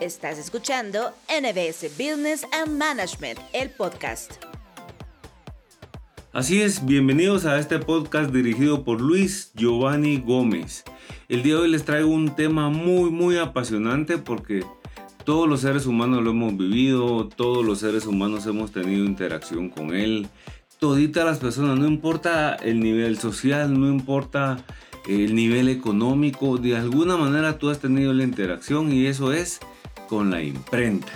Estás escuchando NBS Business and Management, el podcast. Así es, bienvenidos a este podcast dirigido por Luis Giovanni Gómez. El día de hoy les traigo un tema muy muy apasionante porque todos los seres humanos lo hemos vivido, todos los seres humanos hemos tenido interacción con él. Todita las personas, no importa el nivel social, no importa el nivel económico, de alguna manera tú has tenido la interacción y eso es con la imprenta.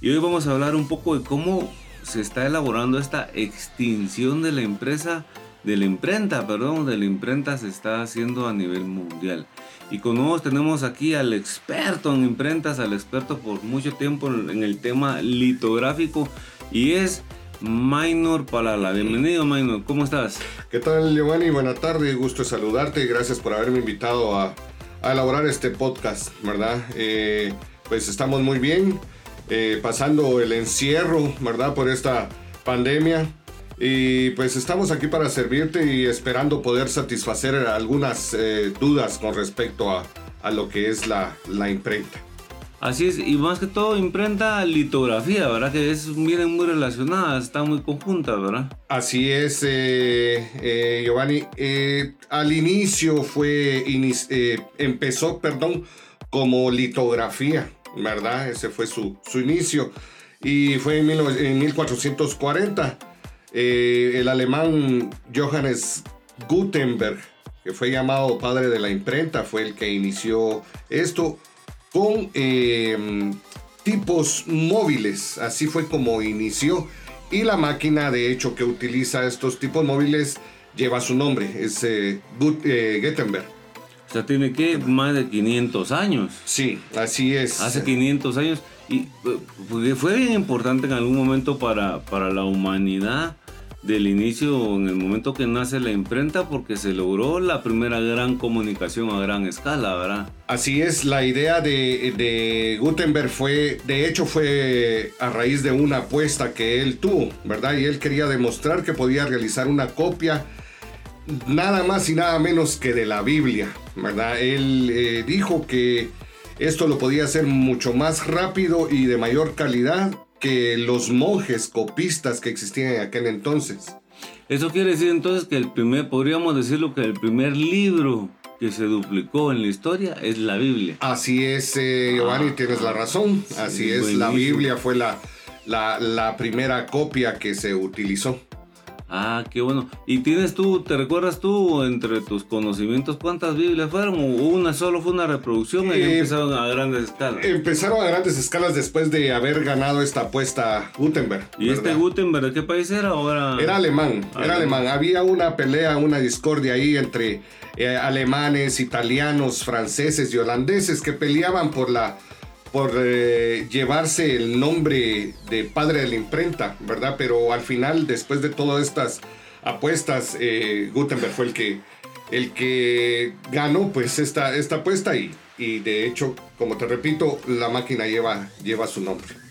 Y hoy vamos a hablar un poco de cómo se está elaborando esta extinción de la empresa, de la imprenta, perdón, de la imprenta se está haciendo a nivel mundial. Y con nosotros tenemos aquí al experto en imprentas, al experto por mucho tiempo en el tema litográfico y es Minor Palala. Bienvenido, Minor. ¿Cómo estás? ¿Qué tal, Giovanni? Buenas tardes. Gusto saludarte y gracias por haberme invitado a, elaborar este podcast, ¿verdad? Eh, pues estamos muy bien, eh, pasando el encierro, ¿verdad? Por esta pandemia. Y pues estamos aquí para servirte y esperando poder satisfacer algunas eh, dudas con respecto a, a, lo que es la, la, imprenta. Así es, y más que todo imprenta litografía, ¿verdad? Que es, vienen muy relacionadas, están muy conjuntas, ¿verdad? Así es, eh, Giovanni. al inicio fue, empezó, perdón, como litografía, ¿verdad? Ese fue su, su inicio. Y fue en, en 1440. Eh, el alemán Johannes Gutenberg, que fue llamado padre de la imprenta, fue el que inició esto con eh, tipos móviles. Así fue como inició. Y la máquina, de hecho, que utiliza estos tipos móviles lleva su nombre, es eh, Gutenberg sea, tiene que más de 500 años. Sí, así es. Hace 500 años. Y eh, fue bien importante en algún momento para, para la humanidad del inicio, en el momento que nace la imprenta, porque se logró la primera gran comunicación a gran escala, ¿verdad? Así es, la idea de, de, Gutenberg fue, de hecho fue a raíz de una apuesta que él tuvo, ¿verdad? Y él quería demostrar que podía realizar una copia nada más y nada menos que de la Biblia, ¿verdad? Él eh, dijo que esto lo podía hacer mucho más rápido y de mayor calidad que los monjes copistas que existían en aquel entonces. Eso quiere decir entonces que el primer, podríamos decirlo que el primer libro que se duplicó en la historia es la Biblia. Así es, eh, Giovanni, ah, tienes la razón. Así es, la Biblia fue la, la, la primera copia que se utilizó. Ah, qué bueno. ¿Y tienes tú, te recuerdas tú entre tus conocimientos cuántas Biblias fueron o una solo fue una reproducción y eh, empezaron a grandes escalas? Empezaron a grandes escalas después de haber ganado esta apuesta Gutenberg. ¿Y este Gutenberg de qué país era ahora? Era alemán, era alemán. Había una pelea, una discordia ahí entre eh, alemanes, italianos, franceses y holandeses que peleaban por la por eh, llevarse el nombre de padre de la imprenta, ¿verdad? Pero al final, después de todas estas apuestas, eh, Gutenberg fue el que, el que ganó pues esta, esta apuesta y, y de hecho, como te repito, la máquina lleva, lleva su nombre.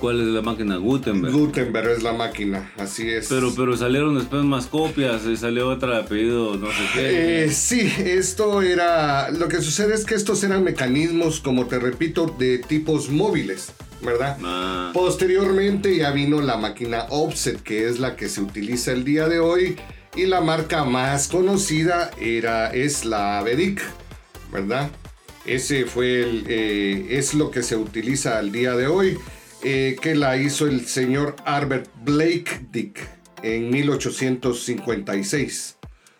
¿Cuál es la máquina? Gutenberg. Gutenberg es la máquina, así es. Pero, pero salieron después más copias y salió otra apellido, no sé qué. Eh, sí, esto era. Lo que sucede es que estos eran mecanismos, como te repito, de tipos móviles, ¿verdad? Ah. Posteriormente ya vino la máquina offset, que es la que se utiliza el día de hoy. Y la marca más conocida era, es la Vedic, ¿verdad? Ese fue el, eh, es lo que se utiliza al día de hoy. Eh, que la hizo el señor Albert Blake Dick en 1856.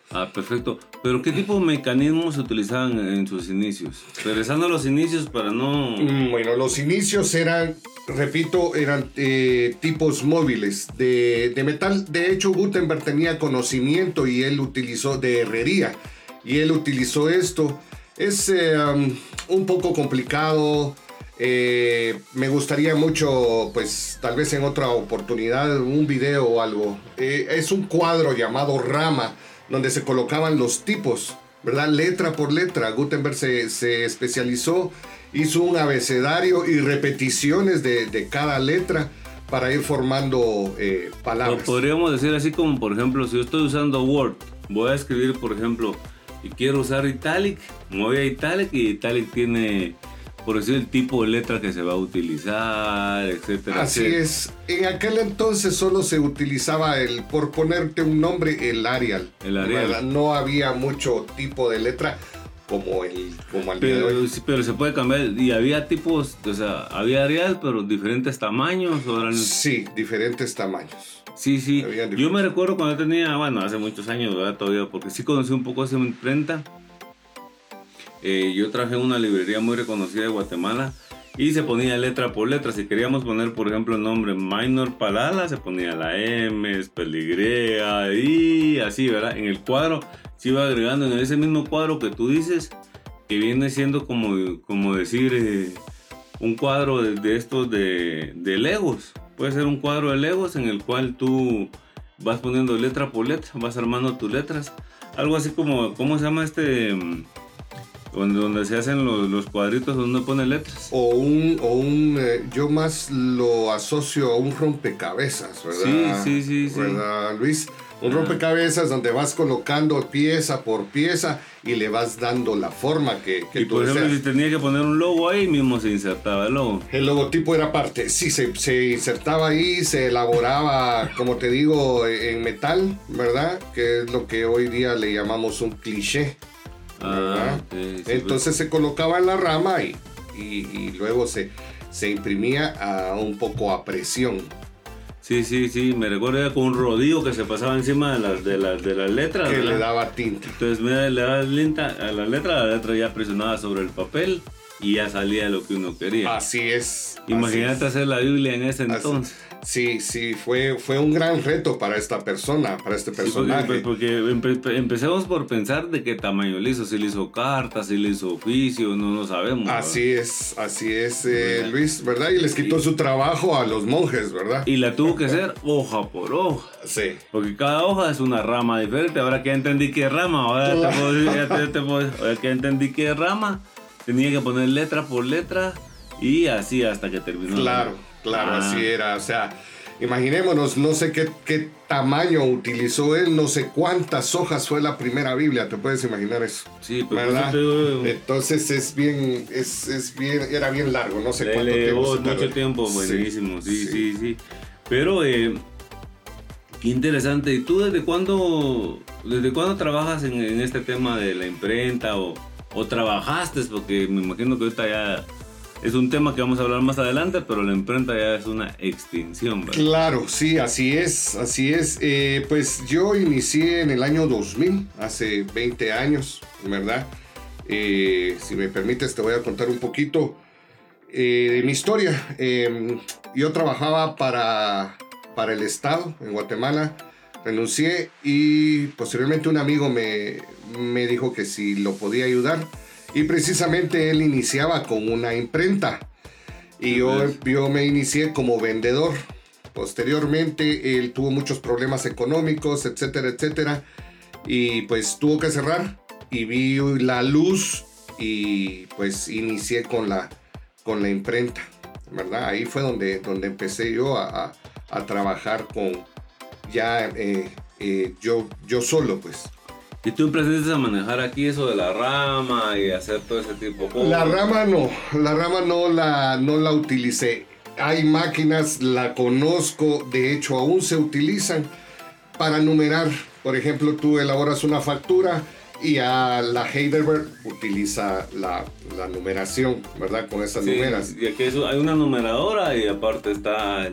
Ah, perfecto. Pero ¿qué tipo de mecanismos se utilizaban en sus inicios? Regresando a los inicios para no... Mm, bueno, los inicios eran, repito, eran eh, tipos móviles de, metal. De hecho, Gutenberg tenía conocimiento y él utilizó de herrería. Y él utilizó esto. Es eh, um, un poco complicado eh, me gustaría mucho, pues tal vez en otra oportunidad, un video o algo. Eh, es un cuadro llamado Rama, donde se colocaban los tipos, ¿verdad? Letra por letra. Gutenberg se, especializó, hizo un abecedario y repeticiones de, cada letra para ir formando eh, palabras. Podríamos decir así como, por ejemplo, si yo estoy usando Word, voy a escribir, por ejemplo, y quiero usar Italic, me voy a Italic y Italic tiene por decir el tipo de letra que se va a utilizar, etcétera. Así etcétera. es. En aquel entonces solo se utilizaba el, por ponerte un nombre, el Arial. El Arial. No había mucho tipo de letra como el como al día de Pero, hoy. pero se puede cambiar. Y había tipos, o sea, había Arial, pero diferentes tamaños. o eran- Sí, diferentes tamaños. Sí, sí. Yo me recuerdo cuando tenía, bueno, hace muchos años, ¿verdad? Todavía, porque sí conocí un poco esa imprenta. Eh, yo traje una librería muy reconocida de Guatemala y se ponía letra por letra. Si queríamos poner, por ejemplo, el nombre Minor Palala, se ponía la M, Peligrea y así, ¿verdad? En el cuadro se iba agregando en ese mismo cuadro que tú dices, que viene siendo como, como decir eh, un cuadro de, de estos de, de Legos. Puede ser un cuadro de Legos en el cual tú vas poniendo letra por letra, vas armando tus letras. Algo así como, ¿cómo se llama este? Donde, donde se hacen los, los cuadritos donde uno pone letras. O un, o un eh, yo más lo asocio a un rompecabezas, ¿verdad? Sí, sí, sí, sí. ¿Verdad, Luis? Un Ajá. rompecabezas donde vas colocando pieza por pieza y le vas dando la forma que, que y tú por ejemplo, deseas. si tenía que poner un logo ahí, mismo se insertaba el logo. El logotipo era parte, sí, se, se insertaba ahí, se elaboraba, como te digo, en metal, ¿verdad? Que es lo que hoy día le llamamos un cliché. Ah, sí, pues. Entonces se colocaba en la rama y, y- y luego se, se imprimía a un poco a presión. Sí, sí, sí, me recuerdo ya con un rodillo que se pasaba encima de las, de las, de las letras. que ¿verdad? le daba tinta. Entonces mira, le dabas lenta a la letra, la letra ya presionaba sobre el papel y ya salía lo que uno quería. Así es. Imagínate así hacer la Biblia en ese entonces. Sí, sí, fue, fue un gran reto para esta persona, para este Sí, porque, personaje. porque empe- empecemos por pensar de qué tamaño le hizo, si le hizo cartas, si le hizo oficio, no lo sabemos. Así es, así es, eh, ¿Verdad? Luis, ¿verdad? Y les quitó su trabajo a los monjes, ¿verdad? Y la tuvo que hacer hoja por hoja. Sí. Porque cada hoja es una rama diferente. Ahora que ya entendí qué rama, ahora ya te puedo decir, ya te- te puedo- ahora que ya entendí qué rama, tenía que poner letra por letra y así hasta que terminó. Claro, claro, Ah. así era. O sea, imaginémonos, no sé qué, qué tamaño utilizó él, no sé cuántas hojas fue la primera Biblia, te puedes imaginar eso. Sí, pero digo, Entonces es bien, es, es bien, era bien largo, no sé Le cuánto tiempo. mucho tiempo, Sí, buenísimo, sí, sí, sí. Pero, eh, qué interesante. ¿Y tú desde cuándo, desde cuándo trabajas en, en este tema de la imprenta o, o trabajaste? Porque me imagino que ahorita ya es un tema que vamos a hablar más adelante, pero la imprenta ya es una extinción, ¿verdad? Claro, sí, así es, así es. Eh, pues yo inicié en el año 2000, hace 20 años, ¿verdad? Eh, si me permites, te voy a contar un poquito eh, de mi historia. Eh, yo trabajaba para, para el Estado en Guatemala, renuncié y posteriormente un amigo me, me dijo que si lo podía ayudar. Y precisamente él iniciaba con una imprenta. Y yo, yo me inicié como vendedor. Posteriormente, él tuvo muchos problemas económicos, etcétera, etcétera. Y pues tuvo que cerrar. Y vi la luz y pues inicié con la, con la imprenta, ¿verdad? Ahí fue donde, donde empecé yo a, a- a trabajar con ya eh, eh, yo, yo solo, pues. ¿Y tú empezaste a manejar aquí eso de la rama y hacer todo ese tipo de cosas? La rama no, la rama no la, no la utilicé. Hay máquinas, la conozco, de hecho aún se utilizan para numerar. Por ejemplo, tú elaboras una factura y a la Heidelberg utiliza la, la numeración, ¿verdad? Con esas Sí, numeras. y aquí eso- hay una numeradora y aparte está...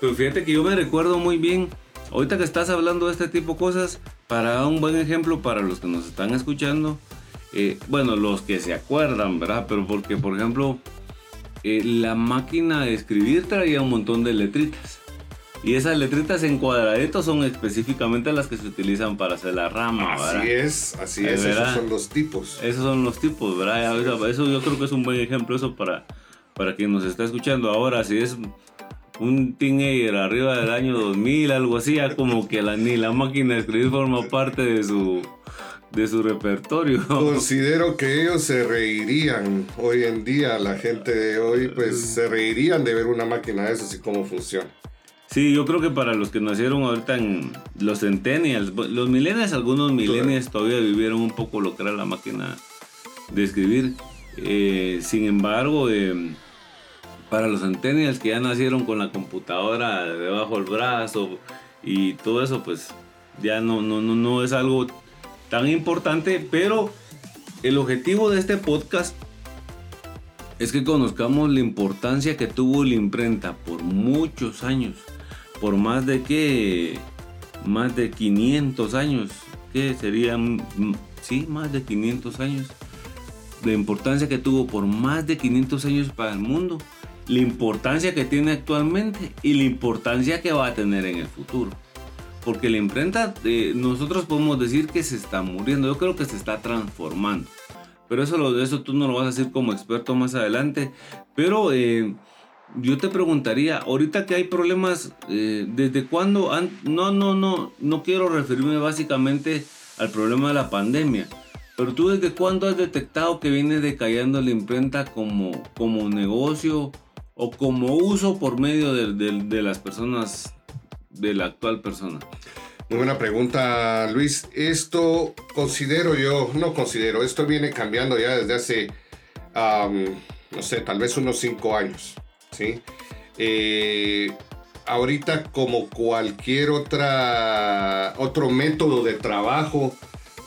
Pero fíjate que yo me recuerdo muy bien, ahorita que estás hablando de este tipo de cosas, para dar un buen ejemplo para los que nos están escuchando, eh, bueno, los que se acuerdan, ¿verdad? Pero porque, por ejemplo, eh, la máquina de escribir traía un montón de letritas. Y esas letritas en cuadraditos son específicamente las que se utilizan para hacer la rama, ¿verdad? Así es, así Es es, esos son los tipos. Esos son los tipos, ¿verdad? Eso yo creo que es un buen ejemplo eso para, para quien nos está escuchando. Ahora, si es un teenager arriba del año 2000, algo así, ya como que la, ni la máquina de escribir forma parte de su, de su repertorio. Considero que ellos se reirían hoy en día, la gente de hoy, pues se reirían de ver una máquina de esas y cómo funciona. Sí, yo creo que para los que nacieron ahorita en los centennials, los millennials, algunos millennials todavía vivieron un poco lo que era la máquina de escribir. Eh, sin embargo, em, para los centennials que ya nacieron con la computadora debajo del brazo y todo eso, pues ya no, no, no, no es algo tan importante, pero el objetivo de este podcast es que conozcamos la importancia que tuvo la imprenta por muchos años, por más de que, más de 500 años, que serían, sí, más de 500 años, la importancia que tuvo por más de 500 años para el mundo la importancia que tiene actualmente y la importancia que va a tener en el futuro. Porque la imprenta, eh, nosotros podemos decir que se está muriendo, yo creo que se está transformando. Pero eso, lo, eso tú no lo vas a decir como experto más adelante. Pero eh, yo te preguntaría, ahorita que hay problemas, eh, ¿desde cuándo? no, no, no, no quiero referirme básicamente al problema de la pandemia. Pero tú desde cuándo has detectado que viene decayendo la imprenta como, como negocio o como uso por medio de, las personas, de la actual persona? Muy buena pregunta, Luis. Esto considero yo, no considero, esto viene cambiando ya desde hace, no sé, tal vez unos cinco años, ¿sí? Eh, ahorita como cualquier otra, otro método de trabajo,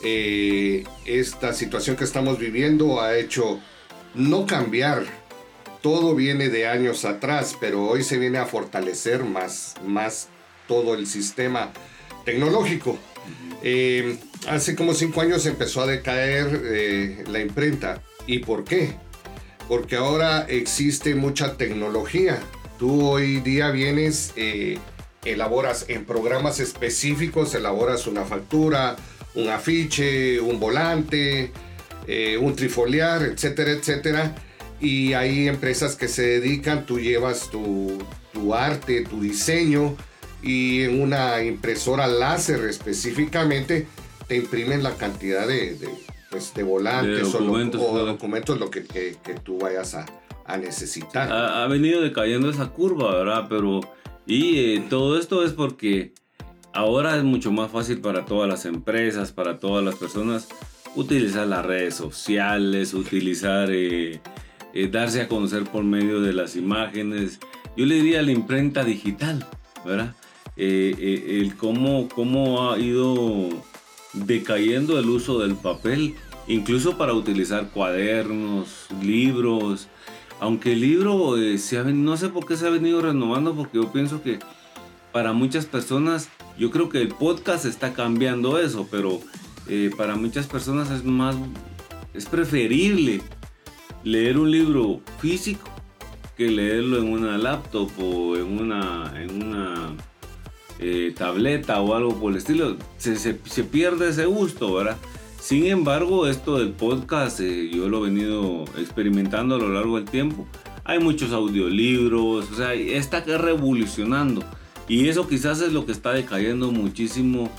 eh, esta situación que estamos viviendo ha hecho no cambiar todo viene de años atrás, pero hoy se viene a fortalecer más, más todo el sistema tecnológico. Eh, hace como cinco años empezó a decaer eh, la imprenta. ¿Y por qué? Porque ahora existe mucha tecnología. Tú hoy día vienes, eh, elaboras en programas específicos, elaboras una factura, un afiche, un volante, un trifoliar, etcétera, etcétera y hay empresas que se dedican, tú llevas tu, arte, tu diseño y en una impresora láser específicamente te imprimen la cantidad de, pues, volantes documentos, o, documentos, lo que, tú vayas a, necesitar. Ha, venido decayendo esa curva, ¿verdad? Pero, y eh, todo esto es porque ahora es mucho más fácil para todas las empresas, para todas las personas, utilizar las redes sociales, utilizar... Eh, eh, darse a conocer por medio de las imágenes. Yo le diría la imprenta digital, ¿verdad? Eh, eh, el cómo, cómo ha ido decayendo el uso del papel, incluso para utilizar cuadernos, libros. Aunque el libro se ha, no sé por qué se ha venido renovando, porque yo pienso que para muchas personas, yo creo que el podcast está cambiando eso, pero para muchas personas es más, es preferible leer un libro físico que leerlo en una laptop o en una, en una eh, tableta o algo por el estilo. Se, pierde ese gusto, ¿verdad? Sin embargo, esto del podcast eh, yo lo he venido experimentando a lo largo del tiempo. Hay muchos audiolibros, o sea, está revolucionando. Y eso quizás es lo que está decayendo muchísimo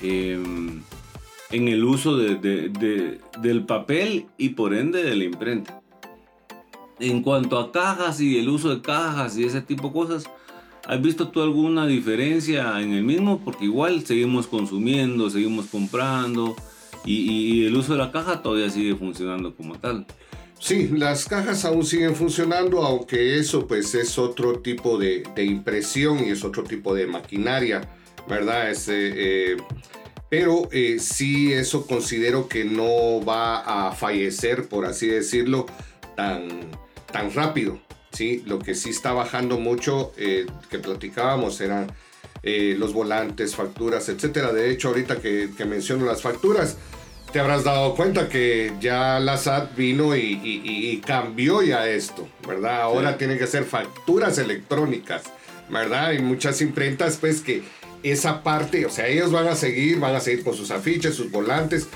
em, en el uso del papel y por ende de la imprenta en cuanto a cajas y el uso de cajas y ese tipo de cosas, ¿has visto tú alguna diferencia en el mismo? Porque igual seguimos consumiendo, seguimos comprando y, el uso de la caja todavía sigue funcionando como tal. Sí, las cajas aún siguen funcionando, aunque eso pues es otro tipo de, impresión y es otro tipo de maquinaria, ¿verdad? Eh, eh, pero eh, sí eso considero que no va a fallecer, por así decirlo, tan, tan rápido. ¿sí? Lo que sí está bajando mucho, eh, que platicábamos, eran eh, los volantes, facturas, etcétera. De hecho, ahorita que, menciono las facturas, te habrás dado cuenta que ya la SAT vino y, cambió ya esto, ¿verdad? Ahora tienen que ser facturas electrónicas, ¿verdad? Hay muchas imprentas, pues, que esa parte, o sea, ellos van a seguir, van a seguir con sus afiches, sus volantes,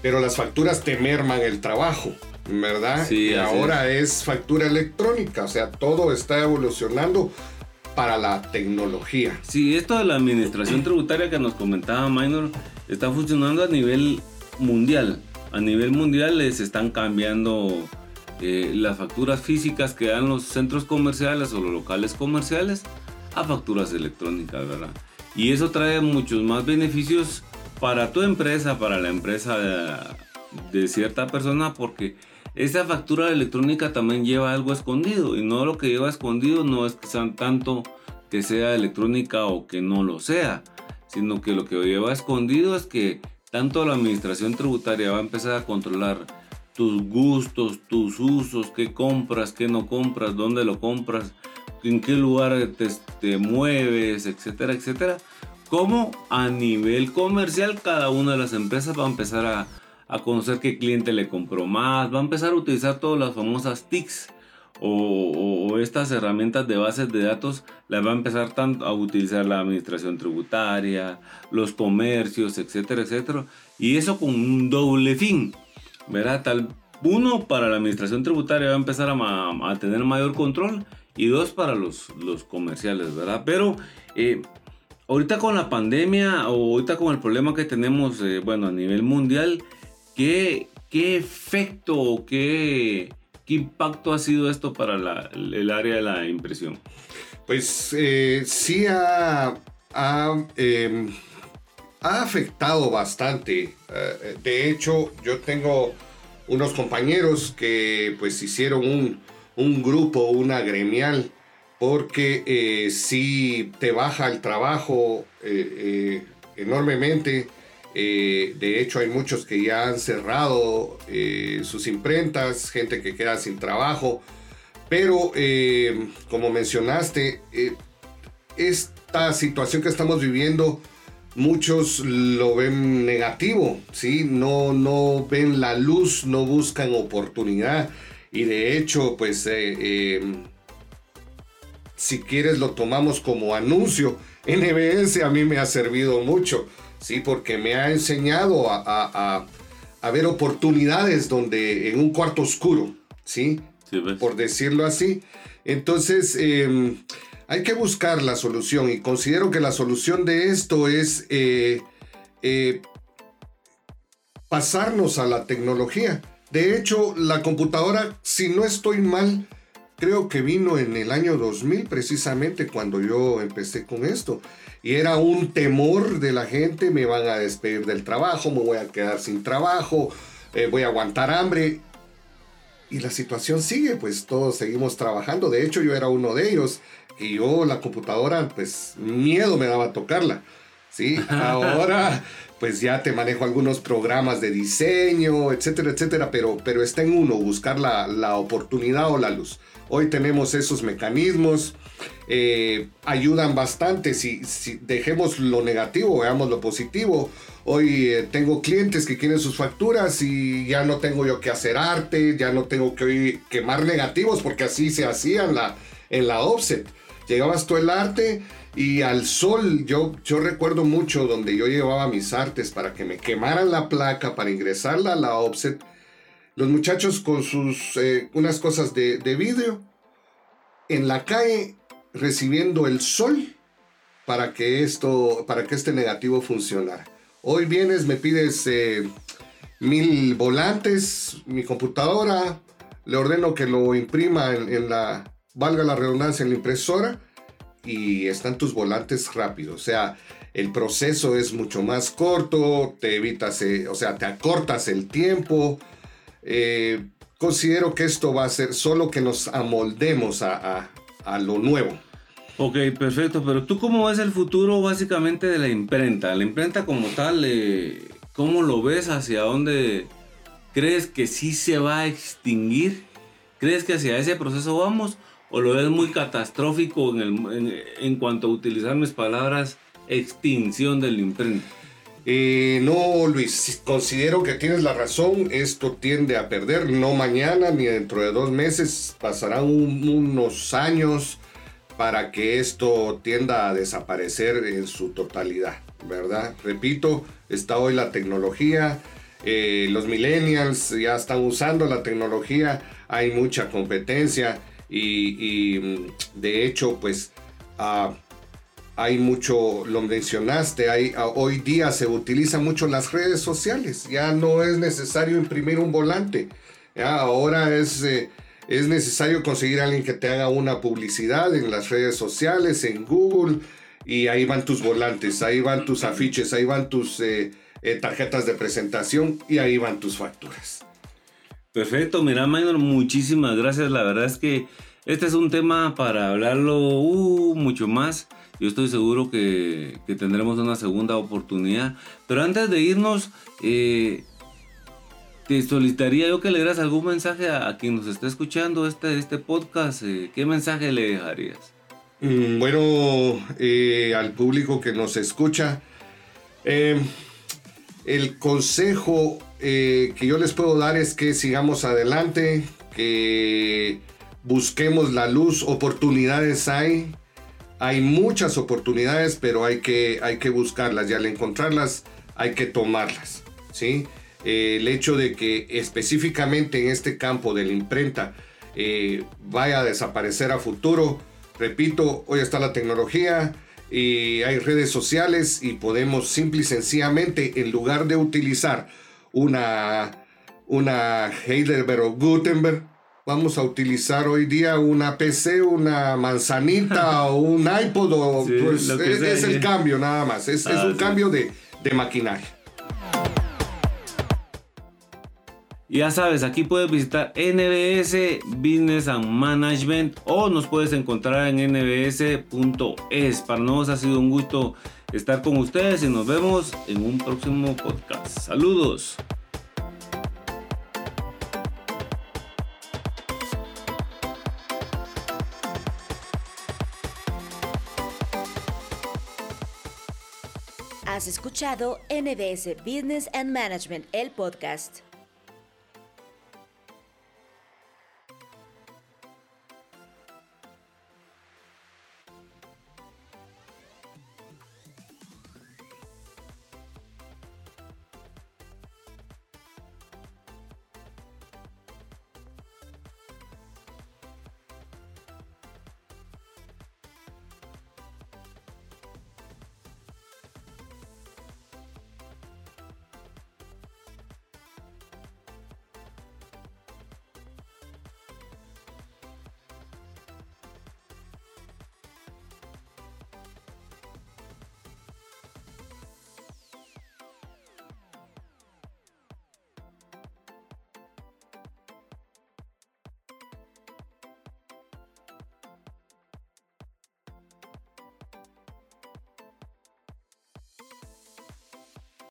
pero las facturas te merman el trabajo. ¿Verdad? Sí, y ahora es. factura electrónica, o sea, todo está evolucionando para la tecnología. Sí, esto de la administración tributaria que nos comentaba Minor está funcionando a nivel mundial. A nivel mundial se están cambiando eh, las facturas físicas que dan los centros comerciales o los locales comerciales a facturas electrónicas, ¿verdad? Y eso trae muchos más beneficios para tu empresa, para la empresa de, de cierta persona, porque esta factura electrónica también lleva algo escondido y no lo que lleva escondido no es que sean tanto que sea electrónica o que no lo sea, sino que lo que lleva escondido es que tanto la administración tributaria va a empezar a controlar tus gustos, tus usos, qué compras, qué no compras, dónde lo compras, en qué lugar te, mueves, etcétera, etcétera. Como a nivel comercial cada una de las empresas va a empezar a, a conocer qué cliente le compró más, va a empezar a utilizar todas las famosas TICs o, estas herramientas de bases de datos las va a empezar a utilizar la administración tributaria, los comercios, etcétera, etcétera. Y eso con un doble fin, ¿verdad? Tal, uno, para la administración tributaria va a empezar a, tener mayor control y dos, para los, los comerciales, ¿verdad? Pero eh, ahorita con la pandemia o ahorita con el problema que tenemos, eh, bueno, a nivel mundial, ¿qué, qué efecto o qué ¿Qué impacto ha sido esto para el área de la impresión? Pues eh, sí ha, em, ha, afectado bastante. Eh, de hecho, yo tengo unos compañeros que pues hicieron un, un grupo, una gremial, porque eh, si te baja el trabajo enormemente eh, de hecho, hay muchos que ya han cerrado eh, sus imprentas, gente que queda sin trabajo. Pero, eh, como mencionaste, esta situación que estamos viviendo, muchos lo ven negativo, ¿sí? No, no ven la luz, no buscan oportunidad. Y de hecho, pues, si quieres lo tomamos como anuncio. NBS a mí me ha servido mucho ¿sí? Porque me ha enseñado a, ver oportunidades donde en un cuarto oscuro, ¿sí? Pues. Por decirlo así. Entonces, em, hay que buscar la solución y considero que la solución de esto es eh, eh, pasarnos a la tecnología. De hecho, la computadora, si no estoy mal, creo que vino en el año 2000 precisamente cuando yo empecé con esto. Y era un temor de la gente, me van a despedir del trabajo, me voy a quedar sin trabajo, eh, voy a aguantar hambre. Y la situación sigue, pues todos seguimos trabajando. De hecho, yo era uno de ellos. Y yo la computadora, pues miedo me daba a tocarla. ¿sí? Ahora, pues ya te manejo algunos programas de diseño, etcétera, etcétera. Pero, pero está en uno buscar la, la oportunidad o la luz. Hoy tenemos esos mecanismos. Eh, ayudan bastante. Si, dejemos lo negativo, veamos lo positivo. Hoy eh, tengo clientes que quieren sus facturas y ya no tengo yo que hacer arte, ya no tengo que quemar negativos porque así se hacía en la, en la offset. Llegabas tú el arte y al sol, yo, yo recuerdo mucho donde yo llevaba mis artes para que me quemaran la placa, para ingresarla a la offset. Los muchachos con sus eh, unas cosas de, de vidrio en la calle recibiendo el sol para que esto, para que este negativo funcionara. Hoy vienes, me pides eh, mil volantes, mi computadora, le ordeno que lo imprima en, la, valga la redundancia, en la impresora y están tus volantes rápidos. O sea, el proceso es mucho más corto, te evitas, eh, o sea, te acortas el tiempo. Eh, considero que esto va a ser solo que nos amoldemos a, a lo nuevo. Ok, perfecto, pero tú cómo ves el futuro básicamente de la imprenta? La imprenta como tal, eh, ¿cómo lo ves? ¿Hacia dónde crees que sí se va a extinguir? ¿Crees que hacia ese proceso vamos? ¿O lo ves muy catastrófico en, cuanto a utilizar mis palabras, extinción de la imprenta? Eh, no, Luis, considero que tienes la razón. Esto tiende a perder, no mañana ni dentro de dos meses. Pasarán unos años para que esto tienda a desaparecer en su totalidad, ¿verdad? Repito, está hoy la tecnología, eh, los millennials ya están usando la tecnología, hay mucha competencia y, mm, de hecho, pues ah, hay mucho, lo mencionaste, hay, ah, hoy día se utilizan mucho las redes sociales, ya no es necesario imprimir un volante, ya ahora es... Eh, es necesario conseguir a alguien que te haga una publicidad en las redes sociales, en Google, y ahí van tus volantes, ahí van tus afiches, ahí van tus eh, eh, tarjetas de presentación y ahí van tus facturas. Perfecto, mira, Minor, muchísimas gracias. La verdad es que este es un tema para hablarlo uh, mucho más. Yo estoy seguro que, tendremos una segunda oportunidad. Pero antes de irnos, eh, te solicitaría yo que le dieras algún mensaje a, quien nos está escuchando este, este podcast. Eh, ¿Qué mensaje le dejarías? Mm, bueno, eh, al público que nos escucha, el consejo que yo les puedo dar es que sigamos adelante, que busquemos la luz, oportunidades hay, hay muchas oportunidades, pero hay que, hay que buscarlas y al encontrarlas hay que tomarlas. ¿sí? Eh, el hecho de que específicamente en este campo de la imprenta eh, vaya a desaparecer a futuro, repito, hoy está la tecnología y hay redes sociales y podemos simple y sencillamente, en lugar de utilizar una, una Heidelberg o Gutenberg, vamos a utilizar hoy día una PC, una manzanita o un iPod, o, pues, es, el cambio nada más, es, ah, un cambio de, de maquinaria. Ya sabes, aquí puedes visitar NBS Business and Management o nos puedes encontrar en nbs.es. Para nosotros ha sido un gusto estar con ustedes y nos vemos en un próximo podcast. Saludos. Has escuchado NBS Business and Management, el podcast.